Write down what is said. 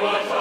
what